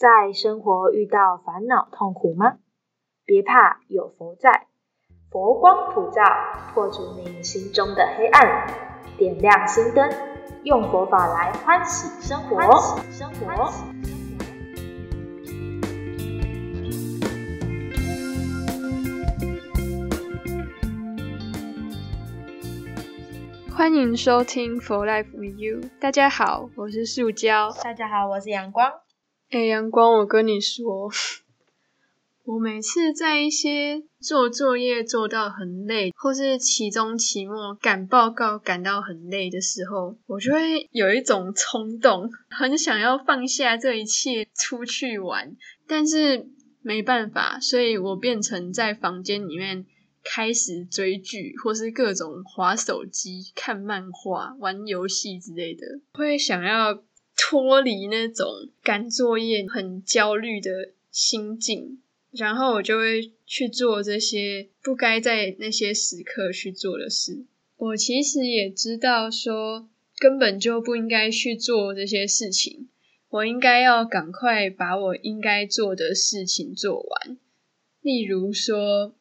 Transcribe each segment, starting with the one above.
在生活遇到烦恼痛苦吗？别怕，有佛在，佛光普照，破除你心中的黑暗，点亮心灯，用佛法来欢喜生活。欢喜生活。欢迎收听《For Life with You》。大家好，我是塑胶。大家好，我是阳光。哎，阳光，我跟你说，我每次在一些做作业做到很累，或是期中、期末赶报告赶到很累的时候，我就会有一种冲动，很想要放下这一切出去玩，但是没办法，所以我变成在房间里面开始追剧，或是各种划手机、看漫画、玩游戏之类的，会想要。脱离那种赶作业很焦虑的心境，然后我就会去做这些不该在那些时刻去做的事。我其实也知道说根本就不应该去做这些事情，我应该要赶快把我应该做的事情做完。例如说，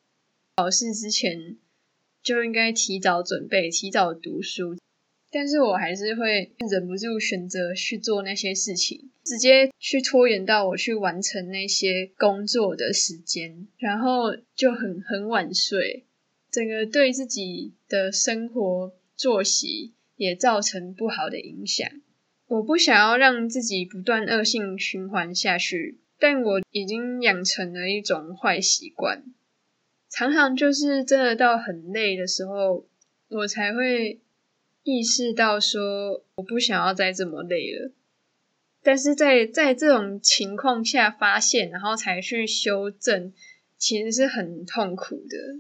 考试之前就应该提早准备，提早读书。但是我还是会忍不住选择去做那些事情，直接去拖延到我去完成那些工作的时间，然后就很很晚睡，整个对自己的生活作息也造成不好的影响。我不想要让自己不断恶性循环下去，但我已经养成了一种坏习惯，常常就是真的到很累的时候，我才会。意识到说我不想要再这么累了，但是在在这种情况下发现，然后才去修正，其实是很痛苦的。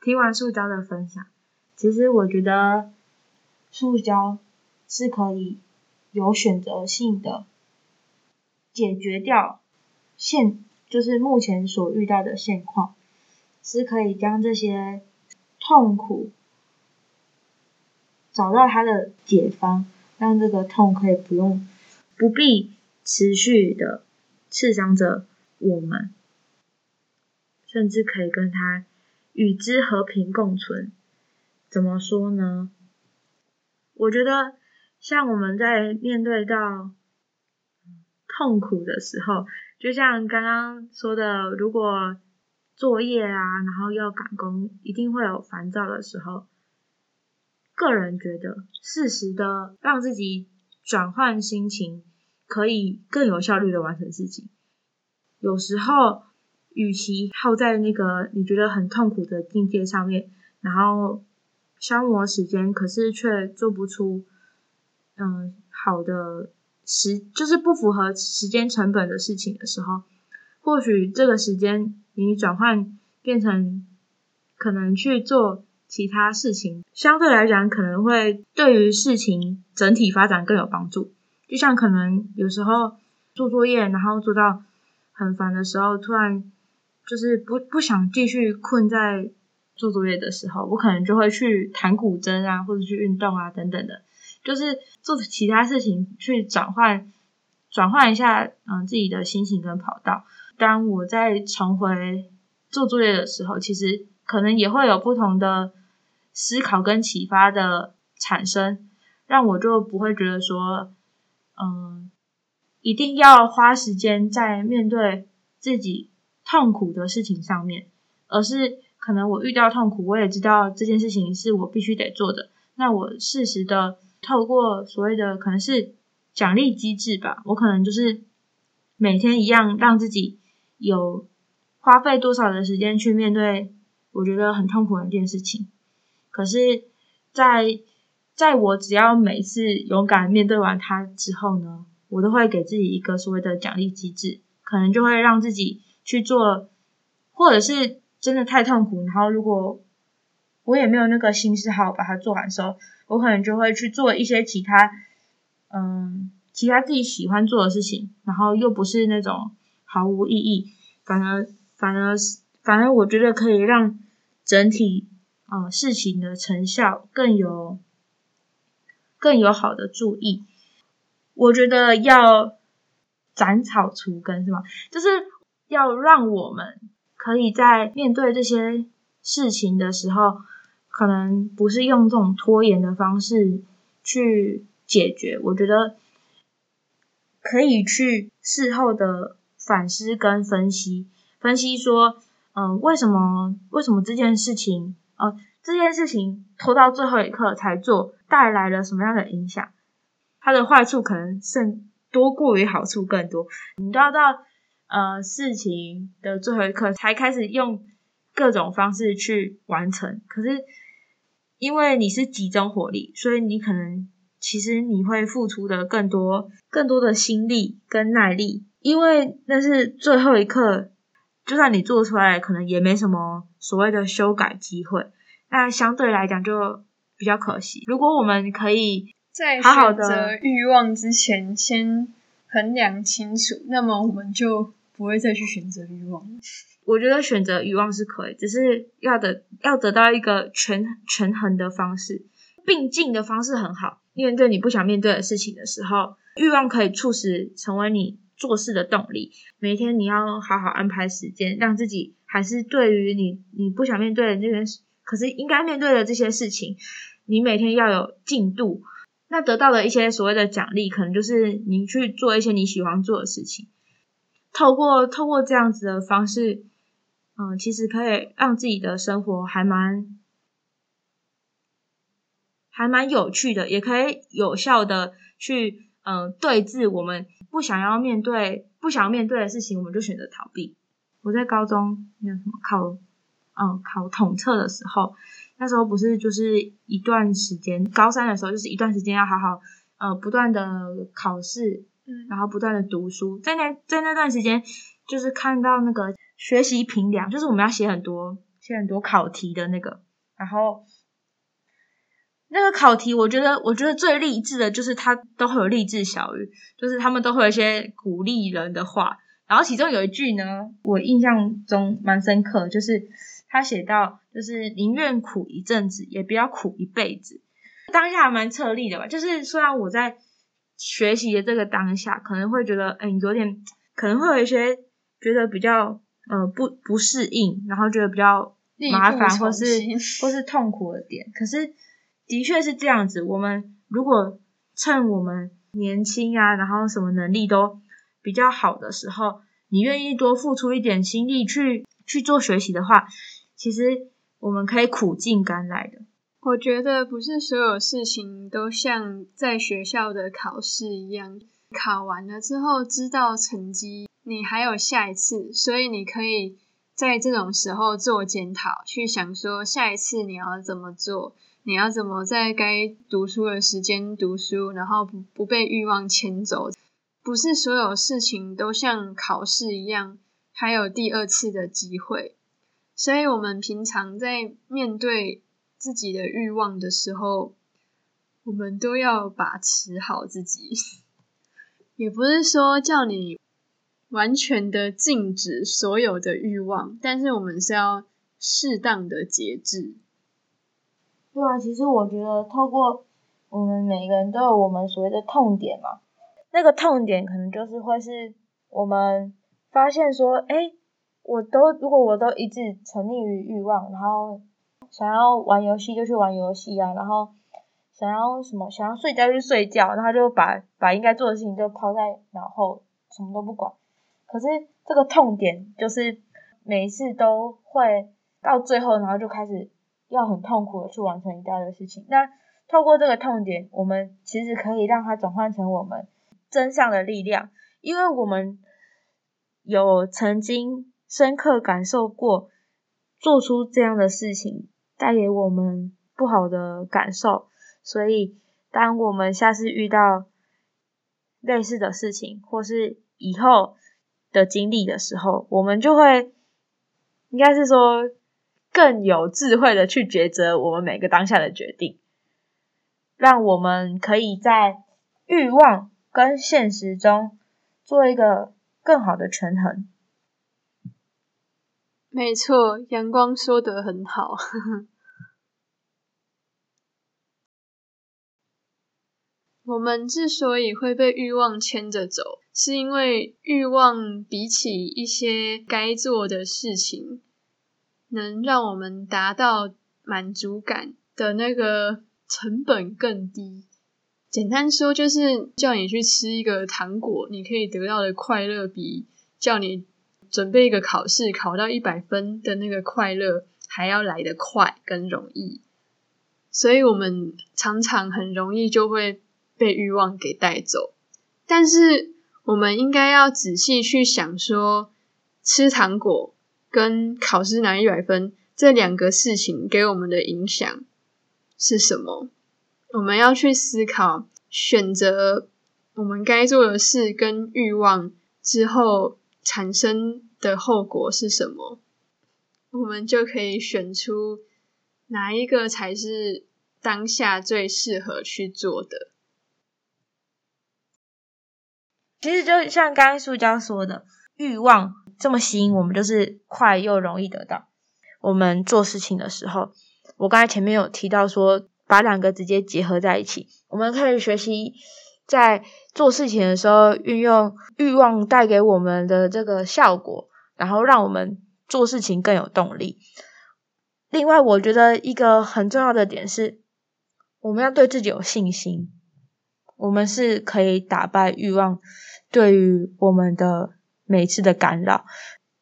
听完塑胶的分享，其实我觉得塑胶是可以有选择性的解决掉现就是目前所遇到的现况，是可以将这些痛苦。找到它的解方，让这个痛可以不用不必持续的刺伤着我们，甚至可以跟它与之和平共存。怎么说呢？我觉得像我们在面对到痛苦的时候，就像刚刚说的，如果作业啊，然后要赶工，一定会有烦躁的时候。个人觉得，适时的让自己转换心情，可以更有效率的完成事情。有时候，与其耗在那个你觉得很痛苦的境界上面，然后消磨时间，可是却做不出嗯好的时，就是不符合时间成本的事情的时候，或许这个时间你转换变成可能去做。其他事情相对来讲可能会对于事情整体发展更有帮助。就像可能有时候做作业，然后做到很烦的时候，突然就是不不想继续困在做作业的时候，我可能就会去弹古筝啊，或者去运动啊等等的，就是做其他事情去转换转换一下嗯自己的心情跟跑道。当我在重回做作业的时候，其实可能也会有不同的。思考跟启发的产生，让我就不会觉得说，嗯，一定要花时间在面对自己痛苦的事情上面，而是可能我遇到痛苦，我也知道这件事情是我必须得做的，那我适时的透过所谓的可能是奖励机制吧，我可能就是每天一样让自己有花费多少的时间去面对我觉得很痛苦的一件事情。可是，在在我只要每次勇敢面对完它之后呢，我都会给自己一个所谓的奖励机制，可能就会让自己去做，或者是真的太痛苦，然后如果我也没有那个心思好把它做完的时候，我可能就会去做一些其他，嗯，其他自己喜欢做的事情，然后又不是那种毫无意义，反而反而反而我觉得可以让整体。呃，事情的成效更有更有好的注意。我觉得要斩草除根是吗？就是要让我们可以在面对这些事情的时候，可能不是用这种拖延的方式去解决。我觉得可以去事后的反思跟分析，分析说，嗯，为什么为什么这件事情，呃，这件事情拖到最后一刻才做，带来了什么样的影响？它的坏处可能甚多过于好处更多。你都要到呃事情的最后一刻才开始用各种方式去完成，可是因为你是集中火力，所以你可能其实你会付出的更多、更多的心力跟耐力，因为那是最后一刻，就算你做出来，可能也没什么所谓的修改机会。那相对来讲就比较可惜。如果我们可以在好好选择欲望之前，先衡量清楚，那么我们就不会再去选择欲望了。我觉得选择欲望是可以，只是要的要得到一个权权衡的方式，并进的方式很好。面对你不想面对的事情的时候，欲望可以促使成为你做事的动力。每天你要好好安排时间，让自己还是对于你你不想面对的这件事，可是应该面对的这些事情，你每天要有进度。那得到的一些所谓的奖励，可能就是你去做一些你喜欢做的事情。透过透过这样子的方式。嗯，其实可以让自己的生活还蛮还蛮有趣的，也可以有效的去嗯对峙我们不想要面对、不想要面对的事情，我们就选择逃避。我在高中那什么考嗯考统测的时候，那时候不是就是一段时间，高三的时候就是一段时间要好好呃不断的考试，嗯，然后不断的读书，在那在那段时间就是看到那个。学习评量就是我们要写很多写很多考题的那个，然后那个考题，我觉得我觉得最励志的就是他都会有励志小语，就是他们都会有一些鼓励人的话，然后其中有一句呢，我印象中蛮深刻，就是他写到就是宁愿苦一阵子，也不要苦一辈子。当下蛮策立的吧，就是虽然我在学习的这个当下，可能会觉得嗯有点可能会有一些觉得比较。呃，不不适应，然后觉得比较麻烦，或是或是痛苦的点。可是的确是这样子。我们如果趁我们年轻啊，然后什么能力都比较好的时候，你愿意多付出一点心力去去做学习的话，其实我们可以苦尽甘来的。我觉得不是所有事情都像在学校的考试一样，考完了之后知道成绩。你还有下一次，所以你可以在这种时候做检讨，去想说下一次你要怎么做，你要怎么在该读书的时间读书，然后不不被欲望牵走。不是所有事情都像考试一样，还有第二次的机会。所以，我们平常在面对自己的欲望的时候，我们都要把持好自己。也不是说叫你。完全的禁止所有的欲望，但是我们是要适当的节制。对啊，其实我觉得透过我们每个人都有我们所谓的痛点嘛，那个痛点可能就是会是我们发现说，哎，我都如果我都一直沉溺于欲望，然后想要玩游戏就去玩游戏啊，然后想要什么想要睡觉就睡觉，然后就把把应该做的事情就抛在脑后，什么都不管。可是这个痛点就是每一次都会到最后，然后就开始要很痛苦的去完成一大堆事情。那透过这个痛点，我们其实可以让它转换成我们真相的力量，因为我们有曾经深刻感受过做出这样的事情带给我们不好的感受，所以当我们下次遇到类似的事情，或是以后。的经历的时候，我们就会应该是说更有智慧的去抉择我们每个当下的决定，让我们可以在欲望跟现实中做一个更好的权衡。没错，阳光说得很好。我们之所以会被欲望牵着走，是因为欲望比起一些该做的事情，能让我们达到满足感的那个成本更低。简单说，就是叫你去吃一个糖果，你可以得到的快乐，比叫你准备一个考试考到一百分的那个快乐还要来得快更容易。所以，我们常常很容易就会。被欲望给带走，但是我们应该要仔细去想，说吃糖果跟考试拿一百分这两个事情给我们的影响是什么？我们要去思考，选择我们该做的事跟欲望之后产生的后果是什么，我们就可以选出哪一个才是当下最适合去做的。其实就像刚刚塑胶说的，欲望这么吸引我们，就是快又容易得到。我们做事情的时候，我刚才前面有提到说，把两个直接结合在一起，我们可以学习在做事情的时候运用欲望带给我们的这个效果，然后让我们做事情更有动力。另外，我觉得一个很重要的点是，我们要对自己有信心，我们是可以打败欲望。对于我们的每次的干扰，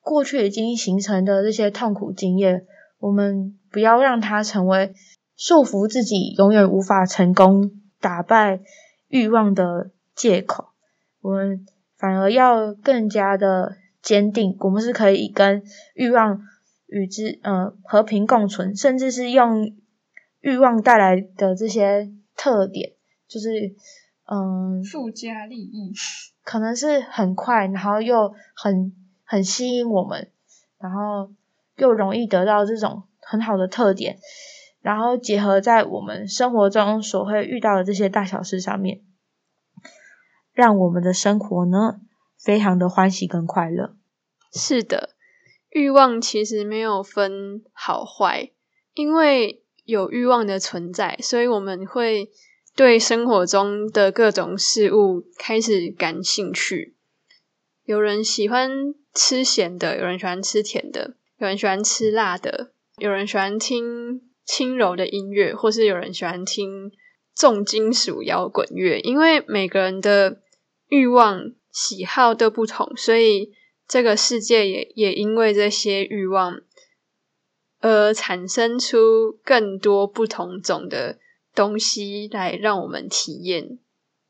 过去已经形成的这些痛苦经验，我们不要让它成为束缚自己永远无法成功打败欲望的借口。我们反而要更加的坚定，我们是可以跟欲望与之呃和平共存，甚至是用欲望带来的这些特点，就是嗯附加利益。可能是很快，然后又很很吸引我们，然后又容易得到这种很好的特点，然后结合在我们生活中所会遇到的这些大小事上面，让我们的生活呢非常的欢喜跟快乐。是的，欲望其实没有分好坏，因为有欲望的存在，所以我们会。对生活中的各种事物开始感兴趣。有人喜欢吃咸的，有人喜欢吃甜的，有人喜欢吃辣的，有人喜欢听轻柔的音乐，或是有人喜欢听重金属摇滚乐。因为每个人的欲望喜好都不同，所以这个世界也也因为这些欲望而产生出更多不同种的。东西来让我们体验，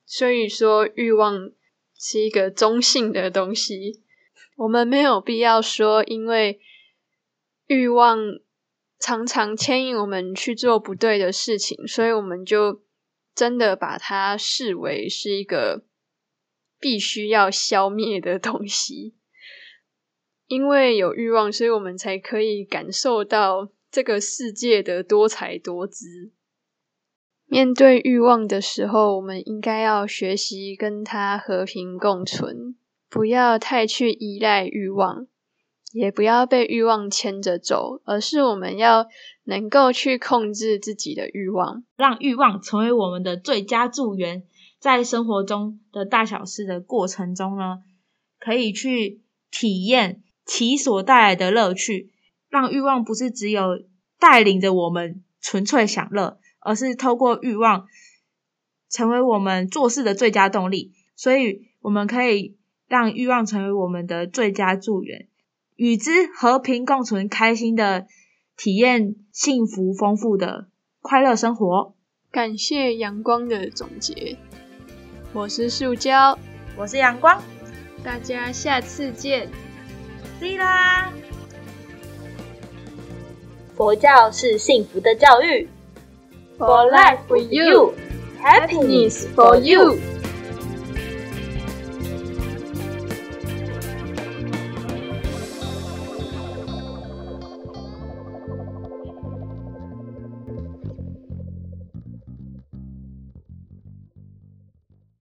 所以说欲望是一个中性的东西。我们没有必要说，因为欲望常常牵引我们去做不对的事情，所以我们就真的把它视为是一个必须要消灭的东西。因为有欲望，所以我们才可以感受到这个世界的多彩多姿。面对欲望的时候，我们应该要学习跟它和平共存，不要太去依赖欲望，也不要被欲望牵着走，而是我们要能够去控制自己的欲望，让欲望成为我们的最佳助缘。在生活中的大小事的过程中呢，可以去体验其所带来的乐趣，让欲望不是只有带领着我们纯粹享乐。而是透过欲望成为我们做事的最佳动力，所以我们可以让欲望成为我们的最佳助缘，与之和平共存，开心的体验幸福丰富的快乐生活。感谢阳光的总结，我是塑胶，我是阳光，大家下次见，See 啦！佛教是幸福的教育。For life for you, happiness for you.